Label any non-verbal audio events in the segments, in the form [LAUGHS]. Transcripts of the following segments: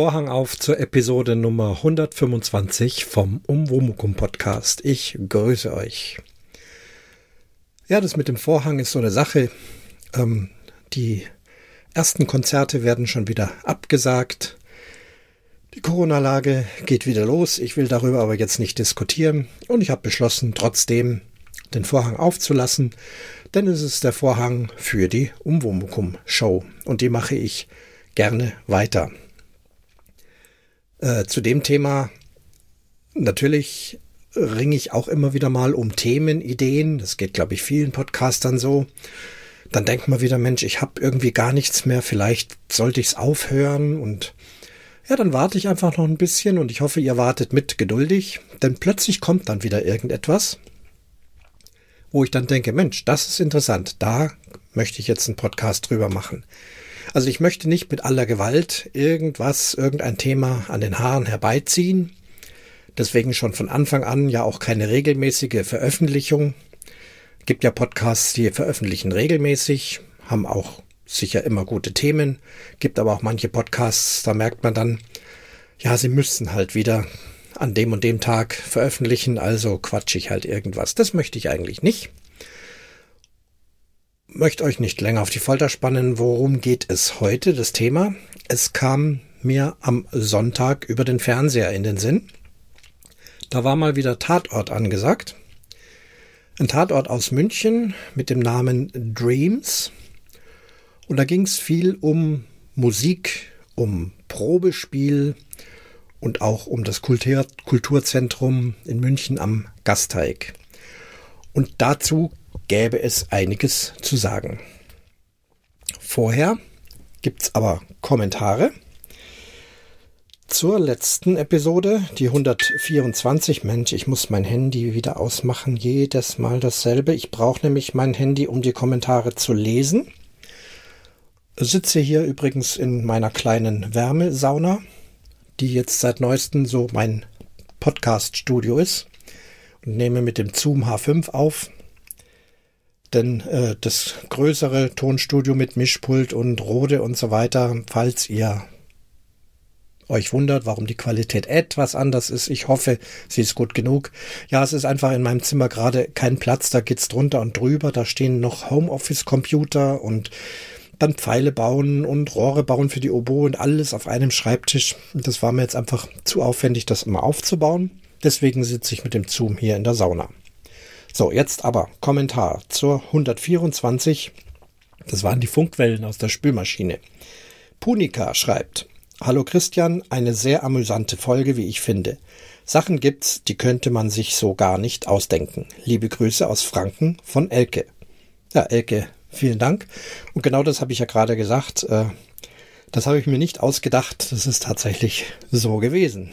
Vorhang auf zur Episode Nummer 125 vom Umwomukum Podcast. Ich grüße euch. Ja, das mit dem Vorhang ist so eine Sache. Ähm, die ersten Konzerte werden schon wieder abgesagt. Die Corona-Lage geht wieder los. Ich will darüber aber jetzt nicht diskutieren. Und ich habe beschlossen, trotzdem den Vorhang aufzulassen, denn es ist der Vorhang für die Umwomukum-Show. Und die mache ich gerne weiter. Äh, zu dem Thema natürlich ringe ich auch immer wieder mal um Themen, Ideen. Das geht, glaube ich, vielen Podcastern so. Dann denkt man wieder, Mensch, ich habe irgendwie gar nichts mehr. Vielleicht sollte ich es aufhören. Und ja, dann warte ich einfach noch ein bisschen und ich hoffe, ihr wartet mit geduldig. Denn plötzlich kommt dann wieder irgendetwas, wo ich dann denke, Mensch, das ist interessant. Da möchte ich jetzt einen Podcast drüber machen. Also ich möchte nicht mit aller Gewalt irgendwas, irgendein Thema an den Haaren herbeiziehen. Deswegen schon von Anfang an ja auch keine regelmäßige Veröffentlichung. Gibt ja Podcasts, die veröffentlichen regelmäßig, haben auch sicher immer gute Themen. Gibt aber auch manche Podcasts, da merkt man dann, ja, sie müssen halt wieder an dem und dem Tag veröffentlichen, also quatsch ich halt irgendwas. Das möchte ich eigentlich nicht möchte euch nicht länger auf die Folter spannen. Worum geht es heute? Das Thema. Es kam mir am Sonntag über den Fernseher in den Sinn. Da war mal wieder Tatort angesagt. Ein Tatort aus München mit dem Namen Dreams. Und da ging es viel um Musik, um Probespiel und auch um das Kultur Kulturzentrum in München am Gasteig. Und dazu gäbe es einiges zu sagen. Vorher gibt es aber Kommentare zur letzten Episode, die 124. Mensch, ich muss mein Handy wieder ausmachen, jedes Mal dasselbe. Ich brauche nämlich mein Handy, um die Kommentare zu lesen. Sitze hier übrigens in meiner kleinen Wärmesauna, die jetzt seit neuestem so mein Podcast-Studio ist und nehme mit dem Zoom H5 auf. Denn äh, das größere Tonstudio mit Mischpult und Rode und so weiter, falls ihr euch wundert, warum die Qualität etwas anders ist. Ich hoffe, sie ist gut genug. Ja, es ist einfach in meinem Zimmer gerade kein Platz, da geht's drunter und drüber. Da stehen noch Homeoffice-Computer und dann Pfeile bauen und Rohre bauen für die Oboe und alles auf einem Schreibtisch. Das war mir jetzt einfach zu aufwendig, das immer aufzubauen. Deswegen sitze ich mit dem Zoom hier in der Sauna. So, jetzt aber Kommentar zur 124. Das waren die Funkwellen aus der Spülmaschine. Punika schreibt, Hallo Christian, eine sehr amüsante Folge, wie ich finde. Sachen gibt's, die könnte man sich so gar nicht ausdenken. Liebe Grüße aus Franken von Elke. Ja, Elke, vielen Dank. Und genau das habe ich ja gerade gesagt. Äh, das habe ich mir nicht ausgedacht. Das ist tatsächlich so gewesen.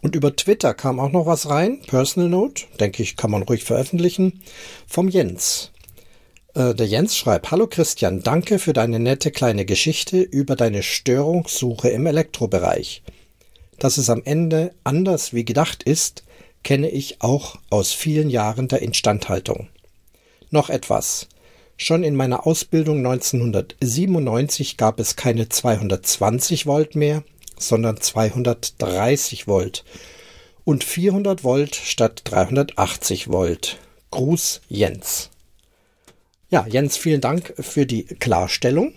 Und über Twitter kam auch noch was rein. Personal Note, denke ich, kann man ruhig veröffentlichen. Vom Jens. Äh, der Jens schreibt, Hallo Christian, danke für deine nette kleine Geschichte über deine Störungssuche im Elektrobereich. Dass es am Ende anders wie gedacht ist, kenne ich auch aus vielen Jahren der Instandhaltung. Noch etwas. Schon in meiner Ausbildung 1997 gab es keine 220 Volt mehr, sondern 230 Volt und 400 Volt statt 380 Volt. Gruß Jens. Ja, Jens, vielen Dank für die Klarstellung.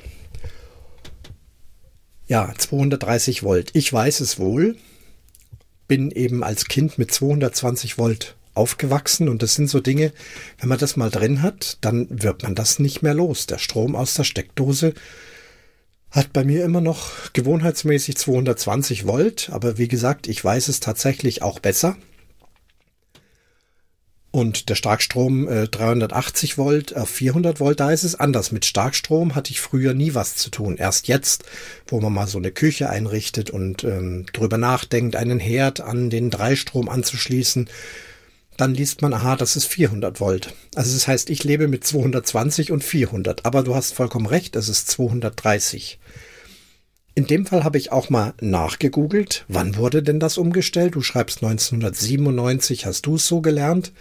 Ja, 230 Volt. Ich weiß es wohl. Bin eben als Kind mit 220 Volt aufgewachsen und das sind so Dinge, wenn man das mal drin hat, dann wird man das nicht mehr los. Der Strom aus der Steckdose hat bei mir immer noch gewohnheitsmäßig 220 Volt, aber wie gesagt, ich weiß es tatsächlich auch besser. Und der Starkstrom äh, 380 Volt auf 400 Volt, da ist es anders. Mit Starkstrom hatte ich früher nie was zu tun. Erst jetzt, wo man mal so eine Küche einrichtet und ähm, drüber nachdenkt, einen Herd an den Dreistrom anzuschließen, dann liest man, aha, das ist 400 Volt. Also das heißt, ich lebe mit 220 und 400. Aber du hast vollkommen recht, es ist 230. In dem Fall habe ich auch mal nachgegoogelt, wann wurde denn das umgestellt? Du schreibst 1997, hast du es so gelernt?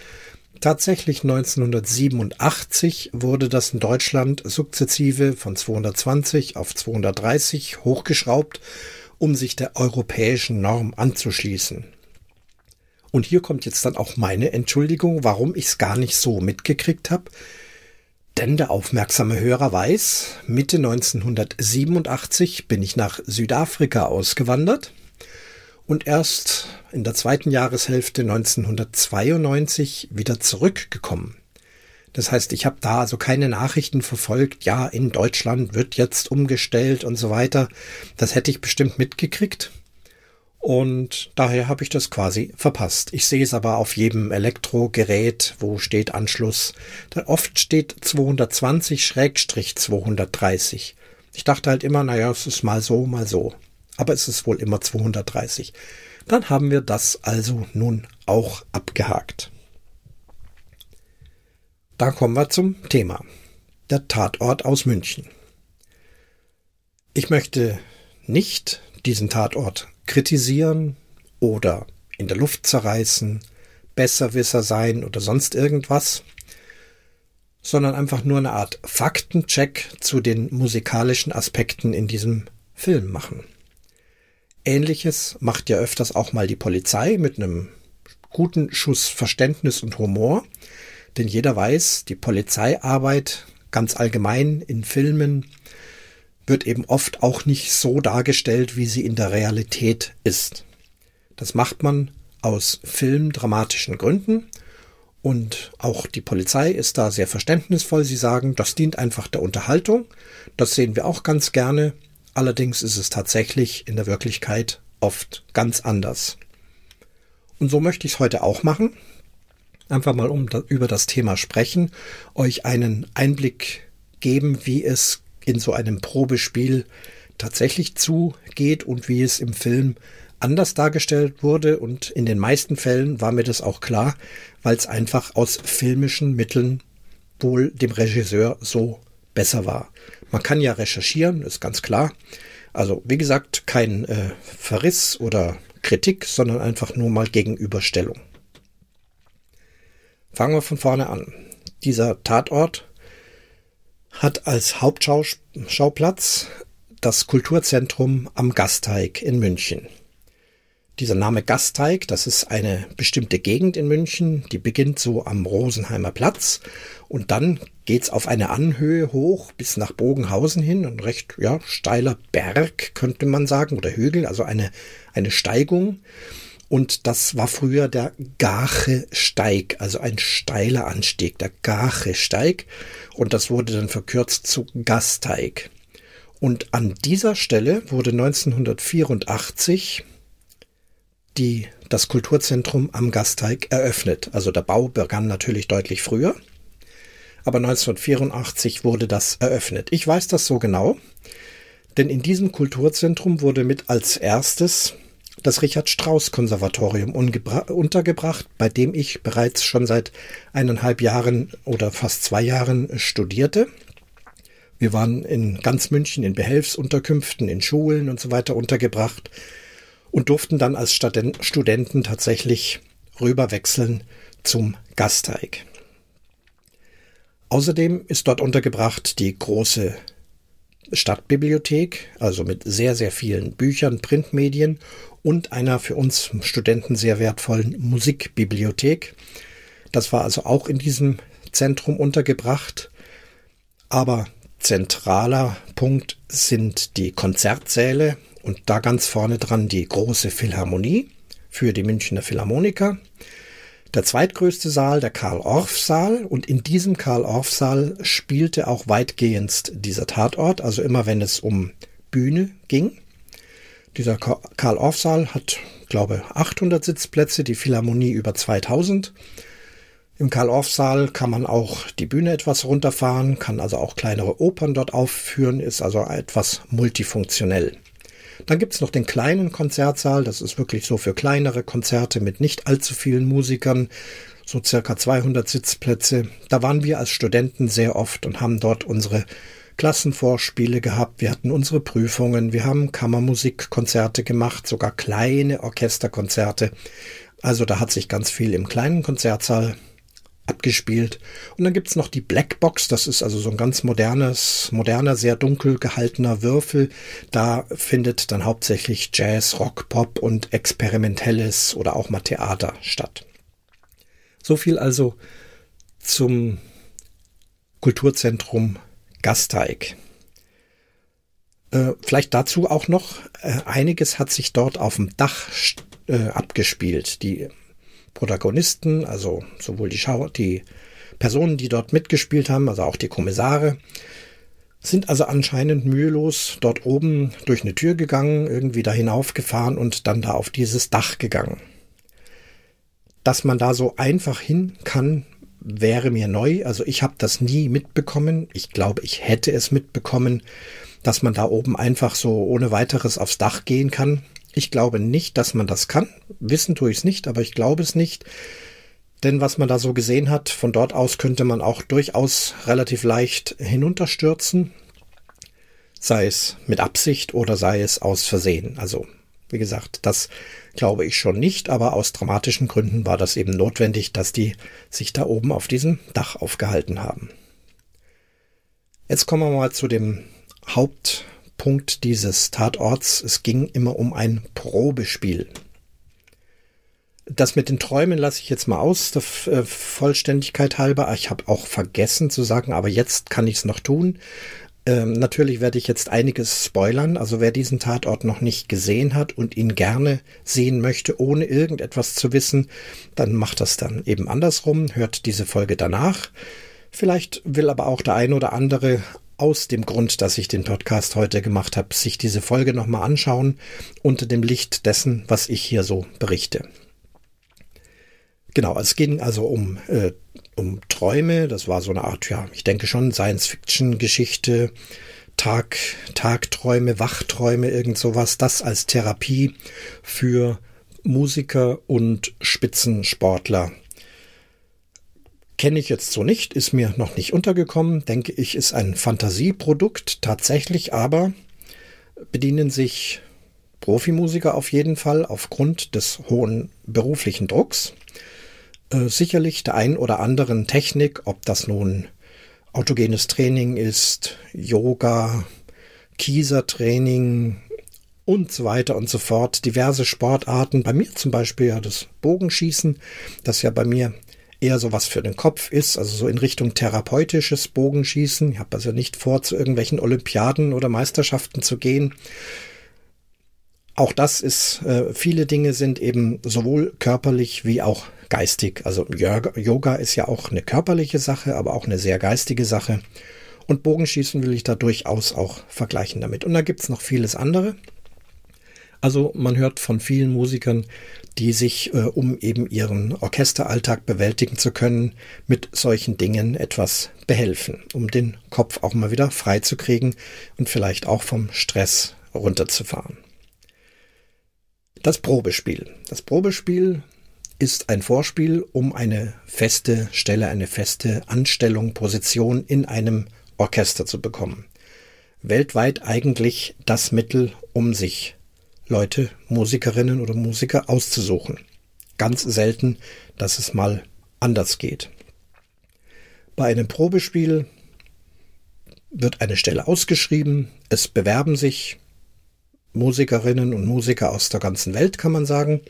Tatsächlich 1987 wurde das in Deutschland sukzessive von 220 auf 230 hochgeschraubt um sich der europäischen Norm anzuschließen. Und hier kommt jetzt dann auch meine Entschuldigung, warum ich es gar nicht so mitgekriegt habe. Denn der aufmerksame Hörer weiß, Mitte 1987 bin ich nach Südafrika ausgewandert und erst in der zweiten Jahreshälfte 1992 wieder zurückgekommen. Das heißt, ich habe da also keine Nachrichten verfolgt, ja, in Deutschland wird jetzt umgestellt und so weiter. Das hätte ich bestimmt mitgekriegt. Und daher habe ich das quasi verpasst. Ich sehe es aber auf jedem Elektrogerät, wo steht Anschluss. Da oft steht 220-230. Ich dachte halt immer, naja, es ist mal so, mal so. Aber es ist wohl immer 230. Dann haben wir das also nun auch abgehakt. Da kommen wir zum Thema. Der Tatort aus München. Ich möchte nicht diesen Tatort kritisieren oder in der Luft zerreißen, Besserwisser sein oder sonst irgendwas, sondern einfach nur eine Art Faktencheck zu den musikalischen Aspekten in diesem Film machen. Ähnliches macht ja öfters auch mal die Polizei mit einem guten Schuss Verständnis und Humor, denn jeder weiß, die Polizeiarbeit ganz allgemein in Filmen wird eben oft auch nicht so dargestellt, wie sie in der Realität ist. Das macht man aus filmdramatischen Gründen und auch die Polizei ist da sehr verständnisvoll. Sie sagen, das dient einfach der Unterhaltung. Das sehen wir auch ganz gerne. Allerdings ist es tatsächlich in der Wirklichkeit oft ganz anders. Und so möchte ich es heute auch machen einfach mal um über das Thema sprechen, euch einen Einblick geben, wie es in so einem Probespiel tatsächlich zugeht und wie es im Film anders dargestellt wurde. Und in den meisten Fällen war mir das auch klar, weil es einfach aus filmischen Mitteln wohl dem Regisseur so besser war. Man kann ja recherchieren, ist ganz klar. Also wie gesagt, kein äh, Verriss oder Kritik, sondern einfach nur mal Gegenüberstellung. Fangen wir von vorne an. Dieser Tatort hat als Hauptschauplatz das Kulturzentrum am Gasteig in München. Dieser Name Gasteig, das ist eine bestimmte Gegend in München, die beginnt so am Rosenheimer Platz und dann geht's auf eine Anhöhe hoch bis nach Bogenhausen hin, ein recht ja, steiler Berg könnte man sagen oder Hügel, also eine, eine Steigung. Und das war früher der Gache-Steig, also ein steiler Anstieg, der Gache-Steig. Und das wurde dann verkürzt zu Gasteig. Und an dieser Stelle wurde 1984 die, das Kulturzentrum am Gasteig eröffnet. Also der Bau begann natürlich deutlich früher. Aber 1984 wurde das eröffnet. Ich weiß das so genau, denn in diesem Kulturzentrum wurde mit als erstes das Richard Strauss Konservatorium untergebracht, bei dem ich bereits schon seit eineinhalb Jahren oder fast zwei Jahren studierte. Wir waren in ganz München in Behelfsunterkünften, in Schulen und so weiter untergebracht und durften dann als Studenten tatsächlich rüberwechseln zum Gasteig. Außerdem ist dort untergebracht die große Stadtbibliothek, also mit sehr, sehr vielen Büchern, Printmedien und einer für uns Studenten sehr wertvollen Musikbibliothek. Das war also auch in diesem Zentrum untergebracht. Aber zentraler Punkt sind die Konzertsäle und da ganz vorne dran die große Philharmonie für die Münchner Philharmoniker. Der zweitgrößte Saal, der Karl-Orff-Saal, und in diesem Karl-Orff-Saal spielte auch weitgehend dieser Tatort, also immer wenn es um Bühne ging. Dieser Karl-Orff-Saal hat, glaube 800 Sitzplätze, die Philharmonie über 2000. Im Karl-Orff-Saal kann man auch die Bühne etwas runterfahren, kann also auch kleinere Opern dort aufführen, ist also etwas multifunktionell. Dann gibt's noch den kleinen Konzertsaal, das ist wirklich so für kleinere Konzerte mit nicht allzu vielen Musikern, so circa 200 Sitzplätze. Da waren wir als Studenten sehr oft und haben dort unsere Klassenvorspiele gehabt, wir hatten unsere Prüfungen, wir haben Kammermusikkonzerte gemacht, sogar kleine Orchesterkonzerte. Also da hat sich ganz viel im kleinen Konzertsaal abgespielt. Und dann gibt's noch die Blackbox, das ist also so ein ganz modernes, moderner, sehr dunkel gehaltener Würfel. Da findet dann hauptsächlich Jazz, Rock, Pop und experimentelles oder auch mal Theater statt. So viel also zum Kulturzentrum Gasteig. Äh, vielleicht dazu auch noch, äh, einiges hat sich dort auf dem Dach äh, abgespielt. Die Protagonisten, also sowohl die, Schau die Personen, die dort mitgespielt haben, also auch die Kommissare, sind also anscheinend mühelos dort oben durch eine Tür gegangen, irgendwie da hinaufgefahren und dann da auf dieses Dach gegangen. Dass man da so einfach hin kann, wäre mir neu. Also ich habe das nie mitbekommen. Ich glaube, ich hätte es mitbekommen, dass man da oben einfach so ohne weiteres aufs Dach gehen kann. Ich glaube nicht, dass man das kann. Wissen tue ich es nicht, aber ich glaube es nicht. Denn was man da so gesehen hat, von dort aus könnte man auch durchaus relativ leicht hinunterstürzen. Sei es mit Absicht oder sei es aus Versehen. Also, wie gesagt, das glaube ich schon nicht, aber aus dramatischen Gründen war das eben notwendig, dass die sich da oben auf diesem Dach aufgehalten haben. Jetzt kommen wir mal zu dem Hauptpunkt dieses Tatorts. Es ging immer um ein Probespiel. Das mit den Träumen lasse ich jetzt mal aus, der äh, Vollständigkeit halber. Ich habe auch vergessen zu sagen, aber jetzt kann ich es noch tun. Ähm, natürlich werde ich jetzt einiges spoilern. Also wer diesen Tatort noch nicht gesehen hat und ihn gerne sehen möchte, ohne irgendetwas zu wissen, dann macht das dann eben andersrum, hört diese Folge danach. Vielleicht will aber auch der ein oder andere aus dem Grund, dass ich den Podcast heute gemacht habe, sich diese Folge nochmal anschauen unter dem Licht dessen, was ich hier so berichte. Genau, es ging also um, äh, um Träume. Das war so eine Art, ja, ich denke schon Science-Fiction-Geschichte. Tag, Tagträume, Wachträume, irgend sowas. Das als Therapie für Musiker und Spitzensportler Kenne ich jetzt so nicht, ist mir noch nicht untergekommen, denke ich, ist ein Fantasieprodukt tatsächlich, aber bedienen sich Profimusiker auf jeden Fall aufgrund des hohen beruflichen Drucks. Äh, sicherlich der ein oder anderen Technik, ob das nun autogenes Training ist, Yoga, Kiesertraining und so weiter und so fort. Diverse Sportarten. Bei mir zum Beispiel ja das Bogenschießen, das ja bei mir eher so was für den Kopf ist, also so in Richtung therapeutisches Bogenschießen. Ich habe also nicht vor, zu irgendwelchen Olympiaden oder Meisterschaften zu gehen. Auch das ist, äh, viele Dinge sind eben sowohl körperlich wie auch geistig. Also Yoga ist ja auch eine körperliche Sache, aber auch eine sehr geistige Sache. Und Bogenschießen will ich da durchaus auch vergleichen damit. Und da gibt's noch vieles andere. Also man hört von vielen Musikern, die sich, äh, um eben ihren Orchesteralltag bewältigen zu können, mit solchen Dingen etwas behelfen, um den Kopf auch mal wieder frei zu kriegen und vielleicht auch vom Stress runterzufahren. Das Probespiel. Das Probespiel ist ein Vorspiel, um eine feste Stelle, eine feste Anstellung, Position in einem Orchester zu bekommen. Weltweit eigentlich das Mittel, um sich Leute, Musikerinnen oder Musiker auszusuchen. Ganz selten, dass es mal anders geht. Bei einem Probespiel wird eine Stelle ausgeschrieben, es bewerben sich Musikerinnen und Musiker aus der ganzen Welt, kann man sagen.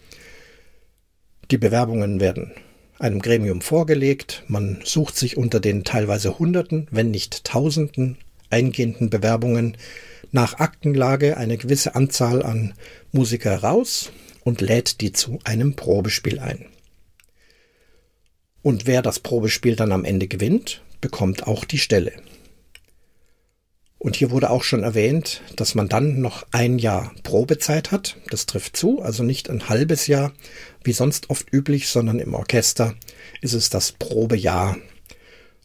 Die Bewerbungen werden einem Gremium vorgelegt, man sucht sich unter den teilweise Hunderten, wenn nicht Tausenden eingehenden Bewerbungen nach Aktenlage eine gewisse Anzahl an Musiker raus und lädt die zu einem Probespiel ein. Und wer das Probespiel dann am Ende gewinnt, bekommt auch die Stelle. Und hier wurde auch schon erwähnt, dass man dann noch ein Jahr Probezeit hat. Das trifft zu, also nicht ein halbes Jahr, wie sonst oft üblich, sondern im Orchester ist es das Probejahr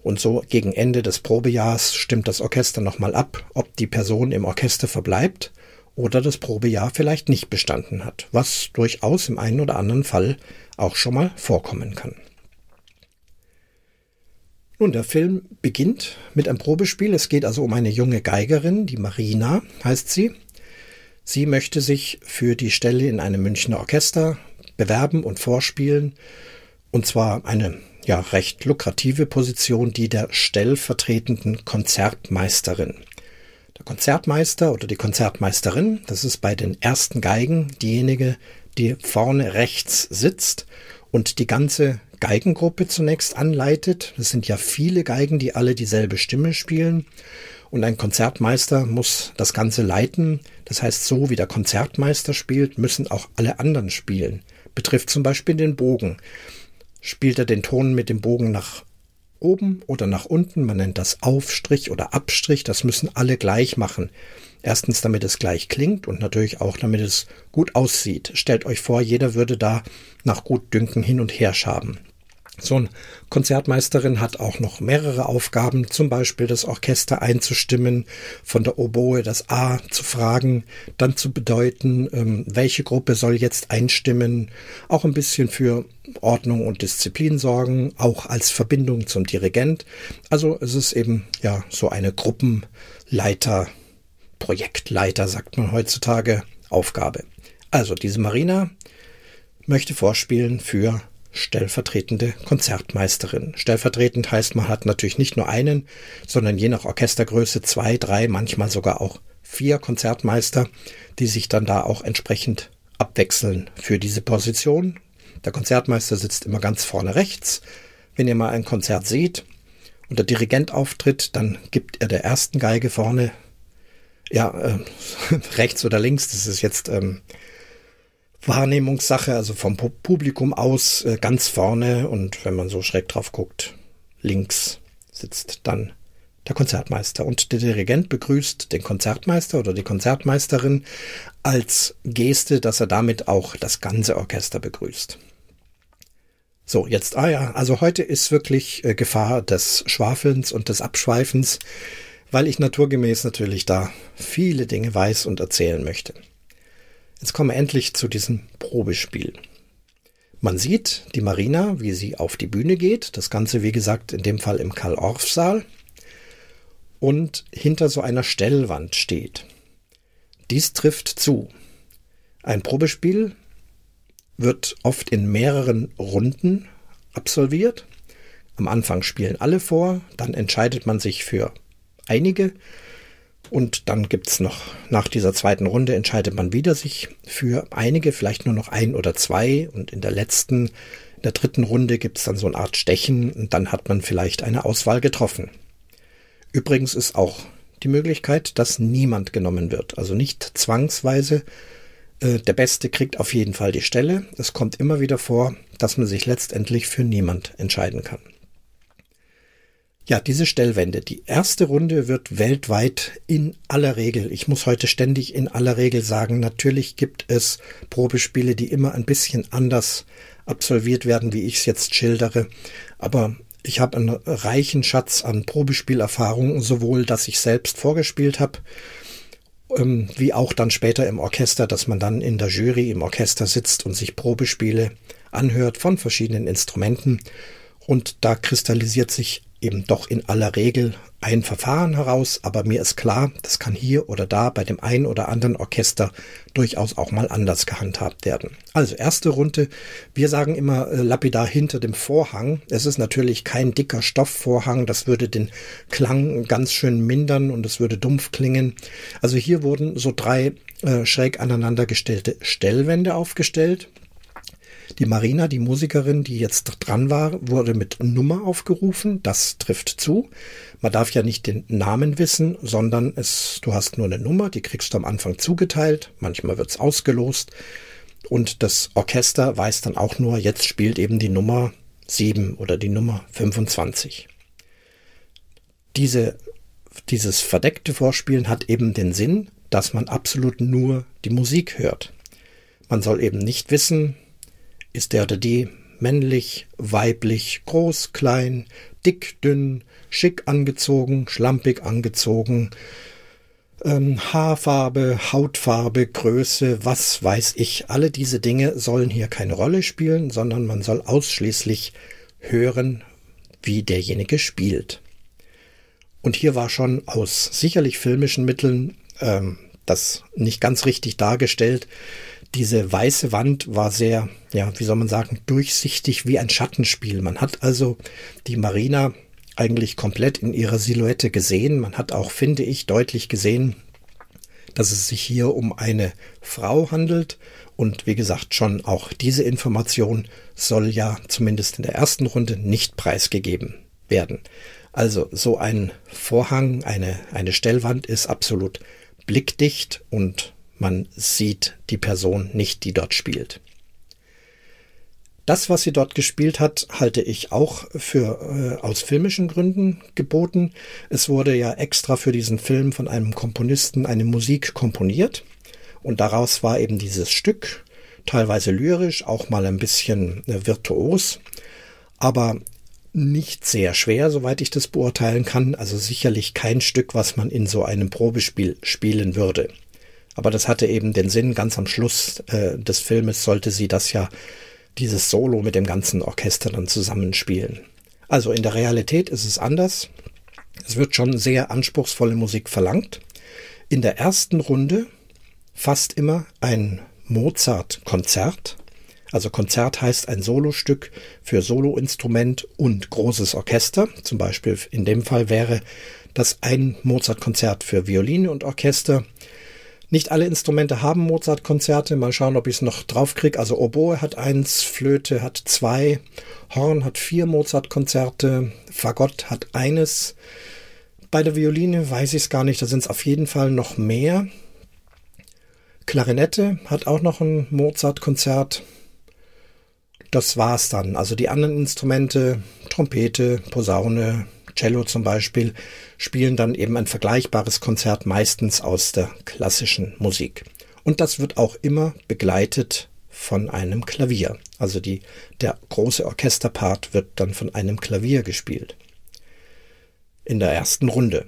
und so gegen Ende des Probejahrs stimmt das Orchester nochmal ab, ob die Person im Orchester verbleibt oder das Probejahr vielleicht nicht bestanden hat, was durchaus im einen oder anderen Fall auch schon mal vorkommen kann. Nun, der Film beginnt mit einem Probespiel. Es geht also um eine junge Geigerin, die Marina heißt sie. Sie möchte sich für die Stelle in einem Münchner Orchester bewerben und vorspielen. Und zwar eine ja recht lukrative Position, die der stellvertretenden Konzertmeisterin. Der Konzertmeister oder die Konzertmeisterin, das ist bei den ersten Geigen diejenige, die vorne rechts sitzt und die ganze Geigengruppe zunächst anleitet. Das sind ja viele Geigen, die alle dieselbe Stimme spielen. Und ein Konzertmeister muss das Ganze leiten. Das heißt, so wie der Konzertmeister spielt, müssen auch alle anderen spielen. Betrifft zum Beispiel den Bogen. Spielt er den Ton mit dem Bogen nach oben oder nach unten, man nennt das Aufstrich oder Abstrich, das müssen alle gleich machen. Erstens, damit es gleich klingt und natürlich auch, damit es gut aussieht. Stellt euch vor, jeder würde da nach Gutdünken hin und her schaben. So eine Konzertmeisterin hat auch noch mehrere Aufgaben, zum Beispiel das Orchester einzustimmen, von der Oboe das A zu fragen, dann zu bedeuten, ähm, welche Gruppe soll jetzt einstimmen, auch ein bisschen für Ordnung und Disziplin sorgen, auch als Verbindung zum Dirigent. Also es ist eben ja so eine Gruppenleiter, Projektleiter, sagt man heutzutage, Aufgabe. Also diese Marina möchte vorspielen für stellvertretende Konzertmeisterin. Stellvertretend heißt, man hat natürlich nicht nur einen, sondern je nach Orchestergröße zwei, drei, manchmal sogar auch vier Konzertmeister, die sich dann da auch entsprechend abwechseln für diese Position. Der Konzertmeister sitzt immer ganz vorne rechts. Wenn ihr mal ein Konzert seht und der Dirigent auftritt, dann gibt er der ersten Geige vorne, ja, äh, [LAUGHS] rechts oder links, das ist jetzt ähm, Wahrnehmungssache, also vom Publikum aus äh, ganz vorne und wenn man so schräg drauf guckt, links sitzt dann der Konzertmeister und der Dirigent begrüßt den Konzertmeister oder die Konzertmeisterin als Geste, dass er damit auch das ganze Orchester begrüßt. So, jetzt, ah ja, also heute ist wirklich äh, Gefahr des Schwafelns und des Abschweifens, weil ich naturgemäß natürlich da viele Dinge weiß und erzählen möchte. Jetzt kommen wir endlich zu diesem Probespiel. Man sieht die Marina, wie sie auf die Bühne geht. Das Ganze, wie gesagt, in dem Fall im Karl-Orff-Saal. Und hinter so einer Stellwand steht. Dies trifft zu. Ein Probespiel wird oft in mehreren Runden absolviert. Am Anfang spielen alle vor, dann entscheidet man sich für einige und dann gibt's noch, nach dieser zweiten Runde entscheidet man wieder sich für einige, vielleicht nur noch ein oder zwei. Und in der letzten, in der dritten Runde gibt's dann so eine Art Stechen und dann hat man vielleicht eine Auswahl getroffen. Übrigens ist auch die Möglichkeit, dass niemand genommen wird. Also nicht zwangsweise. Äh, der Beste kriegt auf jeden Fall die Stelle. Es kommt immer wieder vor, dass man sich letztendlich für niemand entscheiden kann. Ja, diese Stellwände. Die erste Runde wird weltweit in aller Regel, ich muss heute ständig in aller Regel sagen, natürlich gibt es Probespiele, die immer ein bisschen anders absolviert werden, wie ich es jetzt schildere. Aber ich habe einen reichen Schatz an Probespielerfahrung, sowohl, dass ich selbst vorgespielt habe, ähm, wie auch dann später im Orchester, dass man dann in der Jury im Orchester sitzt und sich Probespiele anhört von verschiedenen Instrumenten. Und da kristallisiert sich eben doch in aller Regel ein Verfahren heraus, aber mir ist klar, das kann hier oder da bei dem einen oder anderen Orchester durchaus auch mal anders gehandhabt werden. Also erste Runde, wir sagen immer äh, lapidar hinter dem Vorhang. Es ist natürlich kein dicker Stoffvorhang, das würde den Klang ganz schön mindern und es würde dumpf klingen. Also hier wurden so drei äh, schräg aneinander gestellte Stellwände aufgestellt. Die Marina, die Musikerin, die jetzt dran war, wurde mit Nummer aufgerufen. Das trifft zu. Man darf ja nicht den Namen wissen, sondern es, du hast nur eine Nummer, die kriegst du am Anfang zugeteilt. Manchmal wird's ausgelost. Und das Orchester weiß dann auch nur, jetzt spielt eben die Nummer 7 oder die Nummer 25. Diese, dieses verdeckte Vorspielen hat eben den Sinn, dass man absolut nur die Musik hört. Man soll eben nicht wissen, ist der oder die männlich, weiblich, groß, klein, dick, dünn, schick angezogen, schlampig angezogen, ähm, Haarfarbe, Hautfarbe, Größe, was weiß ich. Alle diese Dinge sollen hier keine Rolle spielen, sondern man soll ausschließlich hören, wie derjenige spielt. Und hier war schon aus sicherlich filmischen Mitteln ähm, das nicht ganz richtig dargestellt, diese weiße Wand war sehr, ja, wie soll man sagen, durchsichtig wie ein Schattenspiel. Man hat also die Marina eigentlich komplett in ihrer Silhouette gesehen. Man hat auch, finde ich, deutlich gesehen, dass es sich hier um eine Frau handelt. Und wie gesagt, schon auch diese Information soll ja zumindest in der ersten Runde nicht preisgegeben werden. Also so ein Vorhang, eine, eine Stellwand ist absolut blickdicht und man sieht die Person nicht, die dort spielt. Das, was sie dort gespielt hat, halte ich auch für äh, aus filmischen Gründen geboten. Es wurde ja extra für diesen Film von einem Komponisten eine Musik komponiert und daraus war eben dieses Stück, teilweise lyrisch, auch mal ein bisschen äh, virtuos, aber nicht sehr schwer, soweit ich das beurteilen kann. Also sicherlich kein Stück, was man in so einem Probespiel spielen würde. Aber das hatte eben den Sinn, ganz am Schluss äh, des Filmes sollte sie das ja dieses Solo mit dem ganzen Orchester dann zusammenspielen. Also in der Realität ist es anders. Es wird schon sehr anspruchsvolle Musik verlangt. In der ersten Runde fast immer ein Mozart-Konzert. Also Konzert heißt ein Solostück für Soloinstrument und großes Orchester. Zum Beispiel in dem Fall wäre das ein Mozart-Konzert für Violine und Orchester nicht alle Instrumente haben Mozart-Konzerte. Mal schauen, ob ich es noch draufkriege. Also Oboe hat eins, Flöte hat zwei, Horn hat vier Mozart-Konzerte, Fagott hat eines. Bei der Violine weiß ich es gar nicht, da sind es auf jeden Fall noch mehr. Klarinette hat auch noch ein Mozart-Konzert. Das war's dann. Also die anderen Instrumente, Trompete, Posaune, Cello zum Beispiel, spielen dann eben ein vergleichbares Konzert meistens aus der klassischen Musik. Und das wird auch immer begleitet von einem Klavier. Also die, der große Orchesterpart wird dann von einem Klavier gespielt. In der ersten Runde.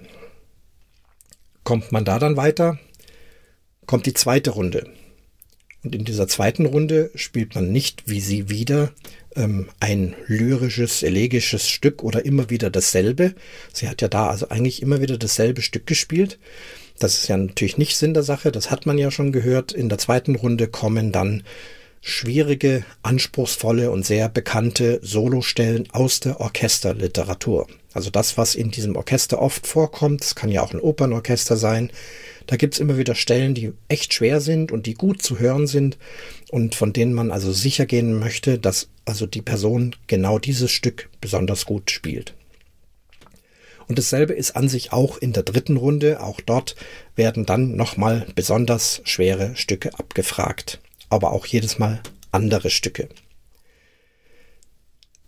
Kommt man da dann weiter, kommt die zweite Runde. Und in dieser zweiten Runde spielt man nicht wie sie wieder ähm, ein lyrisches, elegisches Stück oder immer wieder dasselbe. Sie hat ja da also eigentlich immer wieder dasselbe Stück gespielt. Das ist ja natürlich nicht Sinn der Sache, das hat man ja schon gehört. In der zweiten Runde kommen dann schwierige, anspruchsvolle und sehr bekannte Solostellen aus der Orchesterliteratur. Also das, was in diesem Orchester oft vorkommt, es kann ja auch ein Opernorchester sein, da gibt's immer wieder Stellen, die echt schwer sind und die gut zu hören sind und von denen man also sicher gehen möchte, dass also die Person genau dieses Stück besonders gut spielt. Und dasselbe ist an sich auch in der dritten Runde. Auch dort werden dann nochmal besonders schwere Stücke abgefragt. Aber auch jedes Mal andere Stücke.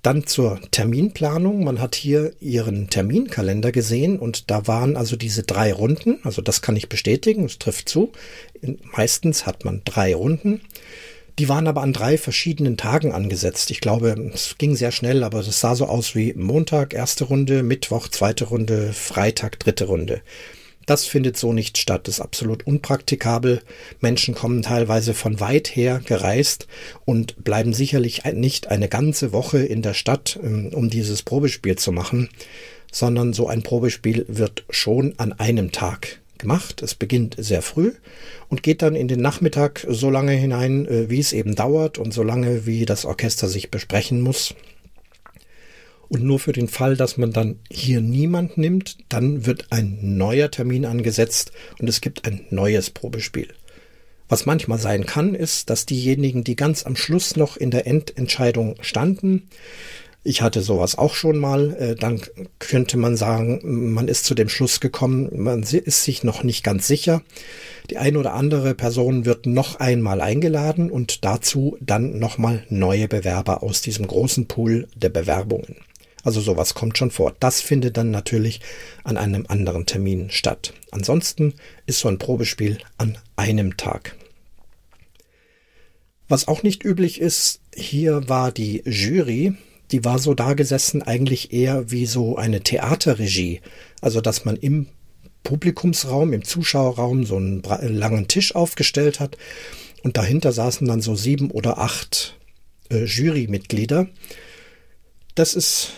Dann zur Terminplanung. Man hat hier Ihren Terminkalender gesehen und da waren also diese drei Runden. Also das kann ich bestätigen, es trifft zu. Meistens hat man drei Runden. Die waren aber an drei verschiedenen Tagen angesetzt. Ich glaube, es ging sehr schnell, aber es sah so aus wie Montag erste Runde, Mittwoch zweite Runde, Freitag dritte Runde. Das findet so nicht statt, das ist absolut unpraktikabel. Menschen kommen teilweise von weit her gereist und bleiben sicherlich nicht eine ganze Woche in der Stadt, ähm, um dieses Probespiel zu machen, sondern so ein Probespiel wird schon an einem Tag gemacht. Es beginnt sehr früh und geht dann in den Nachmittag so lange hinein, äh, wie es eben dauert und so lange, wie das Orchester sich besprechen muss. Und nur für den Fall, dass man dann hier niemand nimmt, dann wird ein neuer Termin angesetzt und es gibt ein neues Probespiel. Was manchmal sein kann, ist, dass diejenigen, die ganz am Schluss noch in der Endentscheidung standen, ich hatte sowas auch schon mal, äh, dann könnte man sagen, man ist zu dem Schluss gekommen, man ist sich noch nicht ganz sicher. Die eine oder andere Person wird noch einmal eingeladen und dazu dann nochmal neue Bewerber aus diesem großen Pool der Bewerbungen. Also sowas kommt schon vor. Das findet dann natürlich an einem anderen Termin statt. Ansonsten ist so ein Probespiel an einem Tag. Was auch nicht üblich ist, hier war die Jury, die war so da gesessen eigentlich eher wie so eine Theaterregie. Also dass man im Publikumsraum, im Zuschauerraum so einen langen Tisch aufgestellt hat und dahinter saßen dann so sieben oder acht äh, Jurymitglieder. Das ist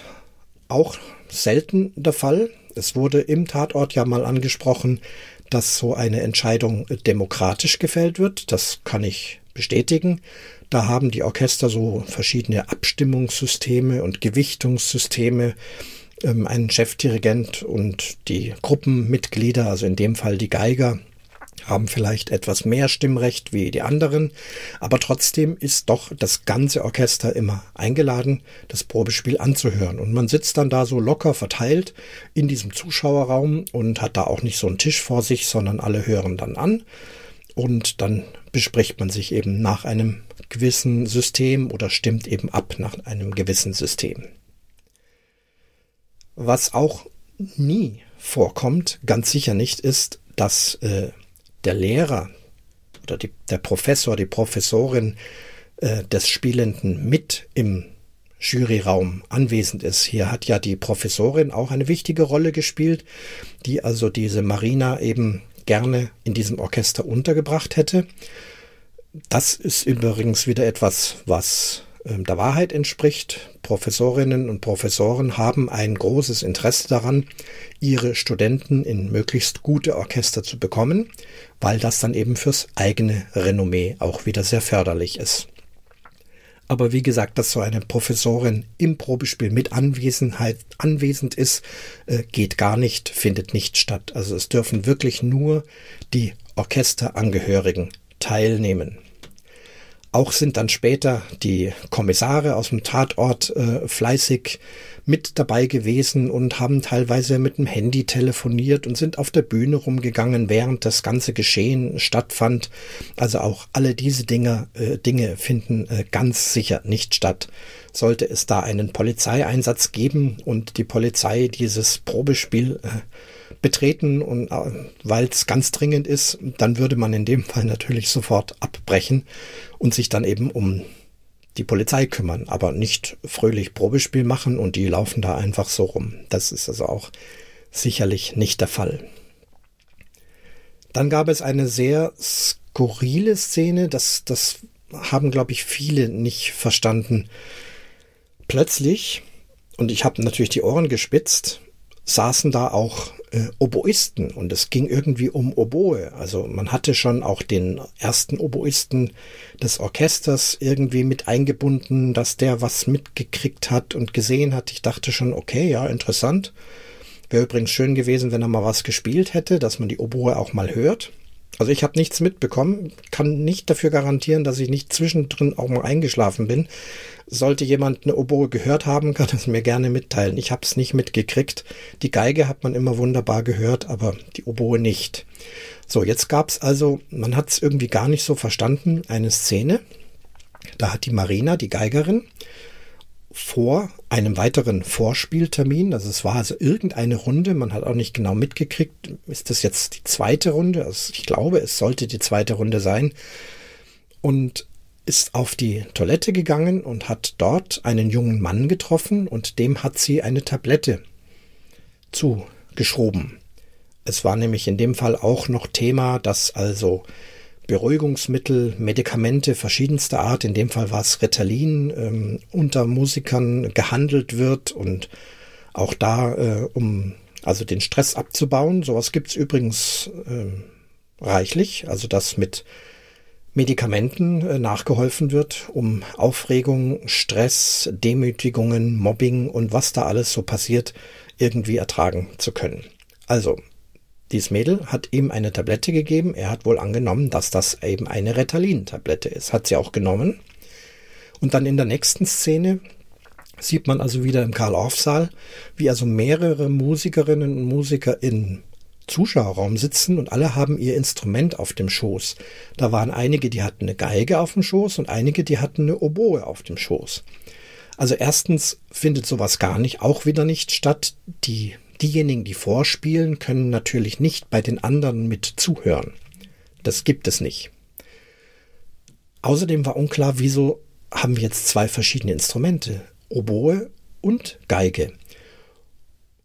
auch selten der Fall. Es wurde im Tatort ja mal angesprochen, dass so eine Entscheidung demokratisch gefällt wird. Das kann ich bestätigen. Da haben die Orchester so verschiedene Abstimmungssysteme und Gewichtungssysteme, ähm, einen Chefdirigent und die Gruppenmitglieder, also in dem Fall die Geiger, haben vielleicht etwas mehr Stimmrecht wie die anderen, aber trotzdem ist doch das ganze Orchester immer eingeladen, das Probespiel anzuhören. Und man sitzt dann da so locker verteilt in diesem Zuschauerraum und hat da auch nicht so einen Tisch vor sich, sondern alle hören dann an. Und dann bespricht man sich eben nach einem gewissen System oder stimmt eben ab nach einem gewissen System. Was auch nie vorkommt, ganz sicher nicht, ist, dass äh, der Lehrer oder die, der Professor, die Professorin äh, des Spielenden mit im Juryraum anwesend ist. Hier hat ja die Professorin auch eine wichtige Rolle gespielt, die also diese Marina eben gerne in diesem Orchester untergebracht hätte. Das ist übrigens wieder etwas, was ähm, der Wahrheit entspricht. Professorinnen und Professoren haben ein großes Interesse daran, ihre Studenten in möglichst gute Orchester zu bekommen, weil das dann eben fürs eigene Renommee auch wieder sehr förderlich ist. Aber wie gesagt, dass so eine Professorin im Probespiel mit Anwesenheit anwesend ist, äh, geht gar nicht, findet nicht statt. Also es dürfen wirklich nur die Orchesterangehörigen teilnehmen. Auch sind dann später die Kommissare aus dem Tatort äh, fleißig mit dabei gewesen und haben teilweise mit dem Handy telefoniert und sind auf der Bühne rumgegangen, während das ganze Geschehen stattfand. Also auch alle diese Dinge, äh, Dinge finden äh, ganz sicher nicht statt. Sollte es da einen Polizeieinsatz geben und die Polizei dieses Probespiel äh, betreten und äh, weil es ganz dringend ist, dann würde man in dem Fall natürlich sofort abbrechen und sich dann eben um die Polizei kümmern, aber nicht fröhlich Probespiel machen und die laufen da einfach so rum. Das ist also auch sicherlich nicht der Fall. Dann gab es eine sehr skurrile Szene, das, das haben, glaube ich, viele nicht verstanden. Plötzlich, und ich habe natürlich die Ohren gespitzt, saßen da auch äh, Oboisten und es ging irgendwie um Oboe. Also man hatte schon auch den ersten Oboisten des Orchesters irgendwie mit eingebunden, dass der was mitgekriegt hat und gesehen hat. Ich dachte schon, okay, ja, interessant. Wäre übrigens schön gewesen, wenn er mal was gespielt hätte, dass man die Oboe auch mal hört. Also ich habe nichts mitbekommen, kann nicht dafür garantieren, dass ich nicht zwischendrin auch mal eingeschlafen bin. Sollte jemand eine Oboe gehört haben, kann es mir gerne mitteilen. Ich habe es nicht mitgekriegt. Die Geige hat man immer wunderbar gehört, aber die Oboe nicht. So, jetzt gab es also, man hat es irgendwie gar nicht so verstanden, eine Szene. Da hat die Marina, die Geigerin, vor einem weiteren Vorspieltermin, also es war also irgendeine Runde, man hat auch nicht genau mitgekriegt, ist das jetzt die zweite Runde? Also ich glaube, es sollte die zweite Runde sein. Und ist auf die Toilette gegangen und hat dort einen jungen Mann getroffen und dem hat sie eine Tablette zugeschoben. Es war nämlich in dem Fall auch noch Thema, dass also Beruhigungsmittel, Medikamente verschiedenster Art, in dem Fall war es Ritalin, ähm, unter Musikern gehandelt wird und auch da, äh, um also den Stress abzubauen. Sowas gibt's übrigens äh, reichlich, also das mit Medikamenten äh, nachgeholfen wird, um Aufregung, Stress, Demütigungen, Mobbing und was da alles so passiert, irgendwie ertragen zu können. Also, dieses Mädel hat ihm eine Tablette gegeben. Er hat wohl angenommen, dass das eben eine Ritalin-Tablette ist. Hat sie auch genommen. Und dann in der nächsten Szene sieht man also wieder im Karl-Orff-Saal, wie also mehrere Musikerinnen und Musiker in Zuschauerraum sitzen und alle haben ihr Instrument auf dem Schoß. Da waren einige, die hatten eine Geige auf dem Schoß und einige, die hatten eine Oboe auf dem Schoß. Also erstens findet sowas gar nicht, auch wieder nicht statt. Die, diejenigen, die vorspielen, können natürlich nicht bei den anderen mit zuhören. Das gibt es nicht. Außerdem war unklar, wieso haben wir jetzt zwei verschiedene Instrumente, Oboe und Geige.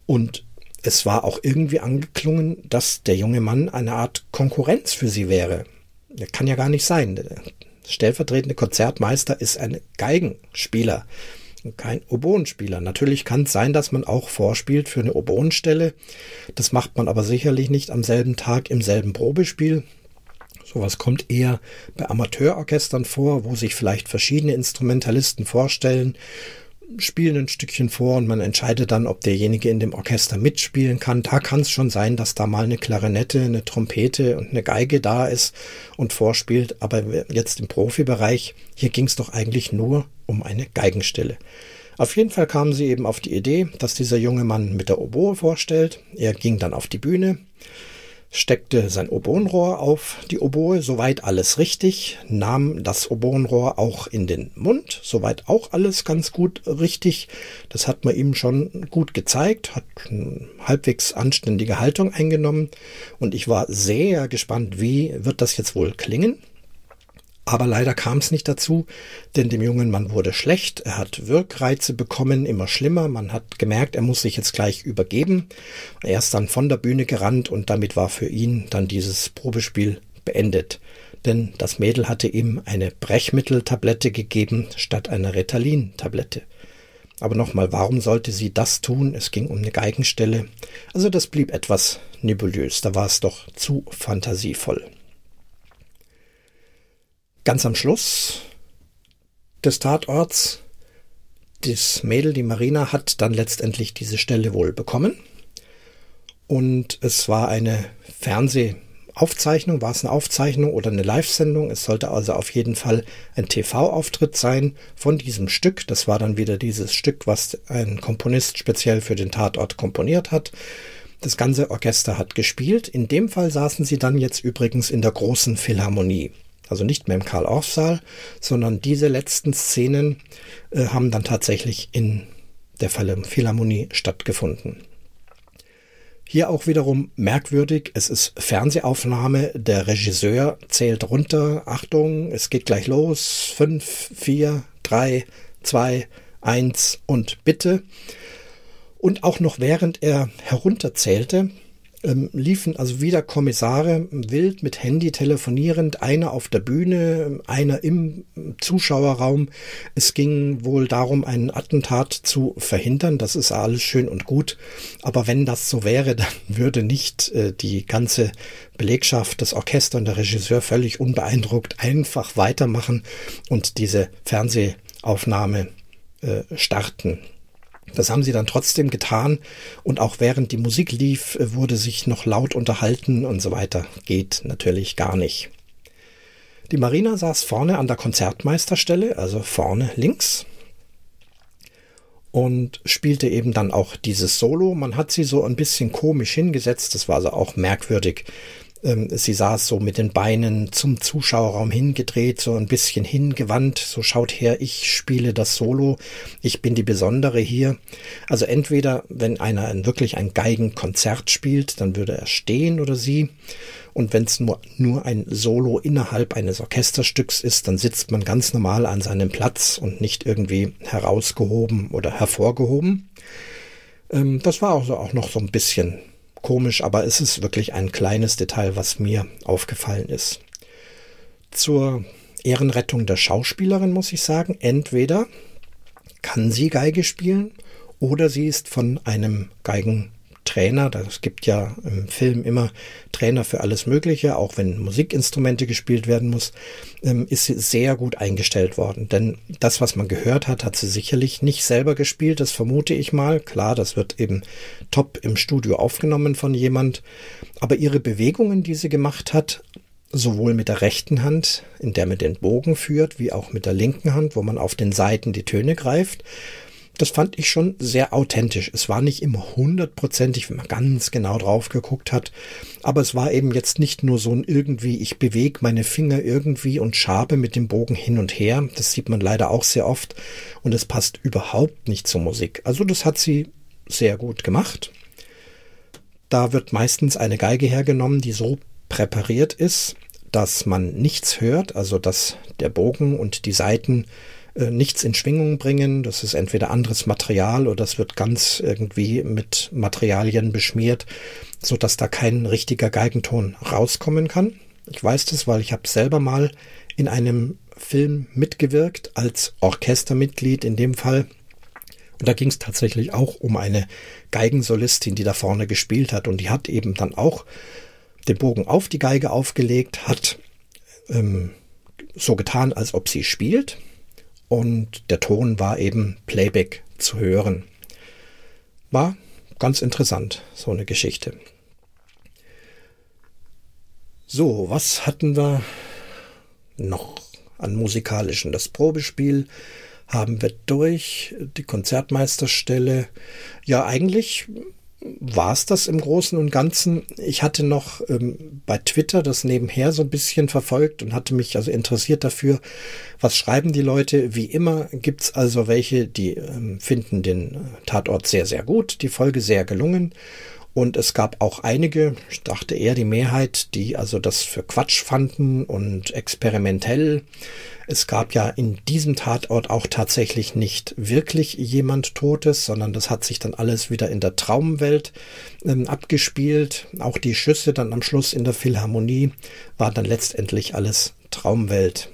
Und es war auch irgendwie angeklungen, dass der junge Mann eine Art Konkurrenz für sie wäre. Das kann ja gar nicht sein. Der stellvertretende Konzertmeister ist ein Geigenspieler kein Oboenspieler. Natürlich kann es sein, dass man auch vorspielt für eine Oboenstelle. Das macht man aber sicherlich nicht am selben Tag im selben Probespiel, Sowas kommt eher bei Amateurorchestern vor, wo sich vielleicht verschiedene Instrumentalisten vorstellen, spielen ein Stückchen vor und man entscheidet dann, ob derjenige in dem Orchester mitspielen kann. Da kann es schon sein, dass da mal eine Klarinette, eine Trompete und eine Geige da ist und vorspielt. Aber jetzt im Profibereich, hier ging es doch eigentlich nur um eine Geigenstelle. Auf jeden Fall kamen sie eben auf die Idee, dass dieser junge Mann mit der Oboe vorstellt. Er ging dann auf die Bühne, steckte sein Oboenrohr auf die Oboe, soweit alles richtig, nahm das Oboenrohr auch in den Mund, soweit auch alles ganz gut richtig. Das hat man ihm schon gut gezeigt, hat eine halbwegs anständige Haltung eingenommen und ich war sehr gespannt, wie wird das jetzt wohl klingen. Aber leider kam es nicht dazu, denn dem jungen Mann wurde schlecht, er hat Wirkreize bekommen, immer schlimmer, man hat gemerkt, er muss sich jetzt gleich übergeben. Er ist dann von der Bühne gerannt und damit war für ihn dann dieses Probespiel beendet. Denn das Mädel hatte ihm eine Brechmitteltablette gegeben statt einer Ritalin-Tablette. Aber nochmal, warum sollte sie das tun? Es ging um eine Geigenstelle. Also das blieb etwas nebulös, da war es doch zu fantasievoll. Ganz am Schluss des Tatorts, das Mädel, die Marina, hat dann letztendlich diese Stelle wohl bekommen. Und es war eine Fernsehaufzeichnung, war es eine Aufzeichnung oder eine Live-Sendung? Es sollte also auf jeden Fall ein TV-Auftritt sein von diesem Stück. Das war dann wieder dieses Stück, was ein Komponist speziell für den Tatort komponiert hat. Das ganze Orchester hat gespielt. In dem Fall saßen sie dann jetzt übrigens in der großen Philharmonie. Also nicht mehr im Karl-Orff-Saal, sondern diese letzten Szenen äh, haben dann tatsächlich in der Philharmonie stattgefunden. Hier auch wiederum merkwürdig, es ist Fernsehaufnahme, der Regisseur zählt runter, Achtung, es geht gleich los, fünf, vier, drei, zwei, eins und bitte. Und auch noch während er herunterzählte, ähm, liefen also wieder Kommissare wild mit Handy telefonierend, einer auf der Bühne, einer im Zuschauerraum. Es ging wohl darum, einen Attentat zu verhindern. Das ist alles schön und gut. Aber wenn das so wäre, [LAUGHS] dann würde nicht äh, die ganze Belegschaft, das Orchester und der Regisseur völlig unbeeindruckt einfach weitermachen und diese Fernsehaufnahme äh, starten. Das haben sie dann trotzdem getan und auch während die Musik lief, wurde sich noch laut unterhalten und so weiter. Geht natürlich gar nicht. Die Marina saß vorne an der Konzertmeisterstelle, also vorne links und spielte eben dann auch dieses Solo. Man hat sie so ein bisschen komisch hingesetzt, das war also auch merkwürdig. Ähm, sie saß so mit den Beinen zum Zuschauerraum hingedreht, so ein bisschen hingewandt, so schaut her, ich spiele das Solo, ich bin die Besondere hier. Also entweder, wenn einer ein, wirklich ein Geigenkonzert spielt, dann würde er stehen oder sie. Und wenn es nur, nur ein Solo innerhalb eines Orchesterstücks ist, dann sitzt man ganz normal an seinem Platz und nicht irgendwie herausgehoben oder hervorgehoben. Ähm, das war also auch noch so ein bisschen komisch, aber es ist wirklich ein kleines Detail, was mir aufgefallen ist. Zur Ehrenrettung der Schauspielerin muss ich sagen, entweder kann sie Geige spielen oder sie ist von einem Geigen Trainer. Es gibt ja im Film immer Trainer für alles Mögliche, auch wenn Musikinstrumente gespielt werden muss, ähm, ist sie sehr gut eingestellt worden. Denn das, was man gehört hat, hat sie sicherlich nicht selber gespielt, das vermute ich mal. Klar, das wird eben top im Studio aufgenommen von jemand. Aber ihre Bewegungen, die sie gemacht hat, sowohl mit der rechten Hand, in der man den Bogen führt, wie auch mit der linken Hand, wo man auf den Seiten die Töne greift, das fand ich schon sehr authentisch. Es war nicht immer hundertprozentig, wenn man ganz genau drauf geguckt hat, aber es war eben jetzt nicht nur so ein irgendwie, ich bewege meine Finger irgendwie und schabe mit dem Bogen hin und her. Das sieht man leider auch sehr oft und es passt überhaupt nicht zur Musik. Also das hat sie sehr gut gemacht. Da wird meistens eine Geige hergenommen, die so präpariert ist, dass man nichts hört, also dass der Bogen und die Saiten äh, nichts in Schwingung bringen. Das ist entweder anderes Material oder das wird ganz irgendwie mit Materialien beschmiert, so dass da kein richtiger Geigenton rauskommen kann. Ich weiß das, weil ich habe selber mal in einem Film mitgewirkt als Orchestermitglied in dem Fall. Und da ging es tatsächlich auch um eine Geigensolistin, die da vorne gespielt hat. Und die hat eben dann auch den Bogen auf die Geige aufgelegt, hat ähm, so getan, als ob sie spielt. Und der Ton war eben Playback zu hören. War ganz interessant, so eine Geschichte. So, was hatten wir noch an musikalischen? Das Probespiel haben wir durch, die Konzertmeisterstelle. Ja, eigentlich war es das im Großen und Ganzen. Ich hatte noch ähm, bei Twitter das nebenher so ein bisschen verfolgt und hatte mich also interessiert dafür, was schreiben die Leute. Wie immer gibt's also welche, die ähm, finden den Tatort sehr, sehr gut, die Folge sehr gelungen. Und es gab auch einige, ich dachte eher die Mehrheit, die also das für Quatsch fanden und experimentell. Es gab ja in diesem Tatort auch tatsächlich nicht wirklich jemand Totes, sondern das hat sich dann alles wieder in der Traumwelt ähm, abgespielt. Auch die Schüsse dann am Schluss in der Philharmonie war dann letztendlich alles Traumwelt.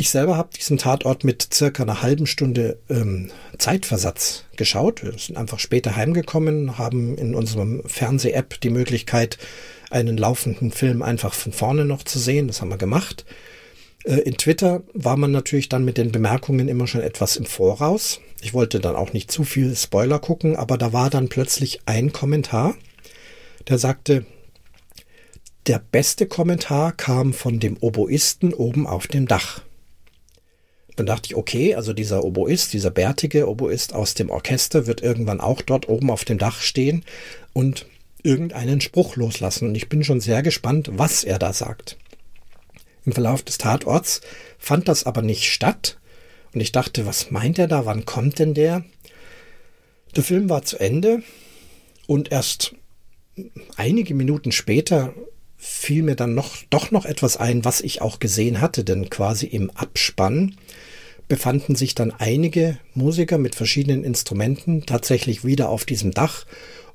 Ich selber habe diesen Tatort mit circa einer halben Stunde ähm, Zeitversatz geschaut. Wir sind einfach später heimgekommen, haben in unserem Fernseh-App die Möglichkeit, einen laufenden Film einfach von vorne noch zu sehen. Das haben wir gemacht. Äh, in Twitter war man natürlich dann mit den Bemerkungen immer schon etwas im Voraus. Ich wollte dann auch nicht zu viel Spoiler gucken, aber da war dann plötzlich ein Kommentar, der sagte, der beste Kommentar kam von dem Oboisten oben auf dem Dach. Dann dachte ich, okay, also dieser Oboist, dieser bärtige Oboist aus dem Orchester wird irgendwann auch dort oben auf dem Dach stehen und irgendeinen Spruch loslassen. Und ich bin schon sehr gespannt, was er da sagt. Im Verlauf des Tatorts fand das aber nicht statt. Und ich dachte, was meint er da? Wann kommt denn der? Der Film war zu Ende und erst einige Minuten später fiel mir dann noch, doch noch etwas ein, was ich auch gesehen hatte, denn quasi im Abspann befanden sich dann einige Musiker mit verschiedenen Instrumenten tatsächlich wieder auf diesem Dach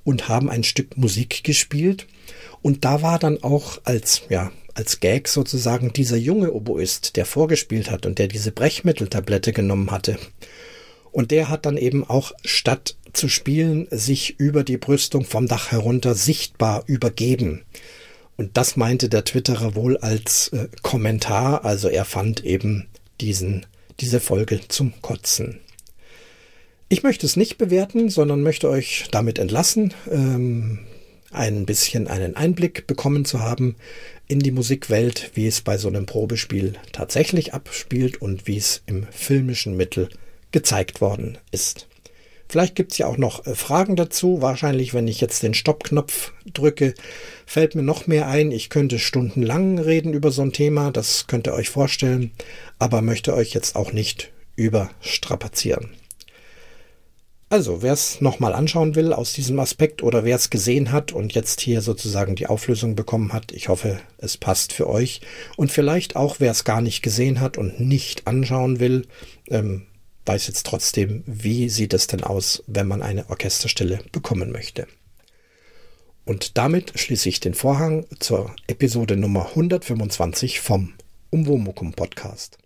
und haben ein Stück Musik gespielt. Und da war dann auch als, ja, als Gag sozusagen dieser junge Oboist, der vorgespielt hat und der diese Brechmitteltablette genommen hatte. Und der hat dann eben auch statt zu spielen sich über die Brüstung vom Dach herunter sichtbar übergeben. Und das meinte der Twitterer wohl als äh, Kommentar, also er fand eben diesen, diese Folge zum Kotzen. Ich möchte es nicht bewerten, sondern möchte euch damit entlassen. Ähm, ein bisschen einen Einblick bekommen zu haben in die Musikwelt, wie es bei so einem Probespiel tatsächlich abspielt und wie es im filmischen Mittel gezeigt worden ist. Vielleicht gibt es ja auch noch äh, Fragen dazu. Wahrscheinlich, wenn ich jetzt den Stoppknopf drücke, fällt mir noch mehr ein. Ich könnte stundenlang reden über so ein Thema, das könnt ihr euch vorstellen, aber möchte euch jetzt auch nicht überstrapazieren. Also, wer es nochmal anschauen will aus diesem Aspekt oder wer es gesehen hat und jetzt hier sozusagen die Auflösung bekommen hat, ich hoffe, es passt für euch. Und vielleicht auch, wer es gar nicht gesehen hat und nicht anschauen will, ähm, weiß jetzt trotzdem, wie sieht es denn aus, wenn man eine Orchesterstelle bekommen möchte. Und damit schließe ich den Vorhang zur Episode Nummer 125 vom Umwomukum Podcast.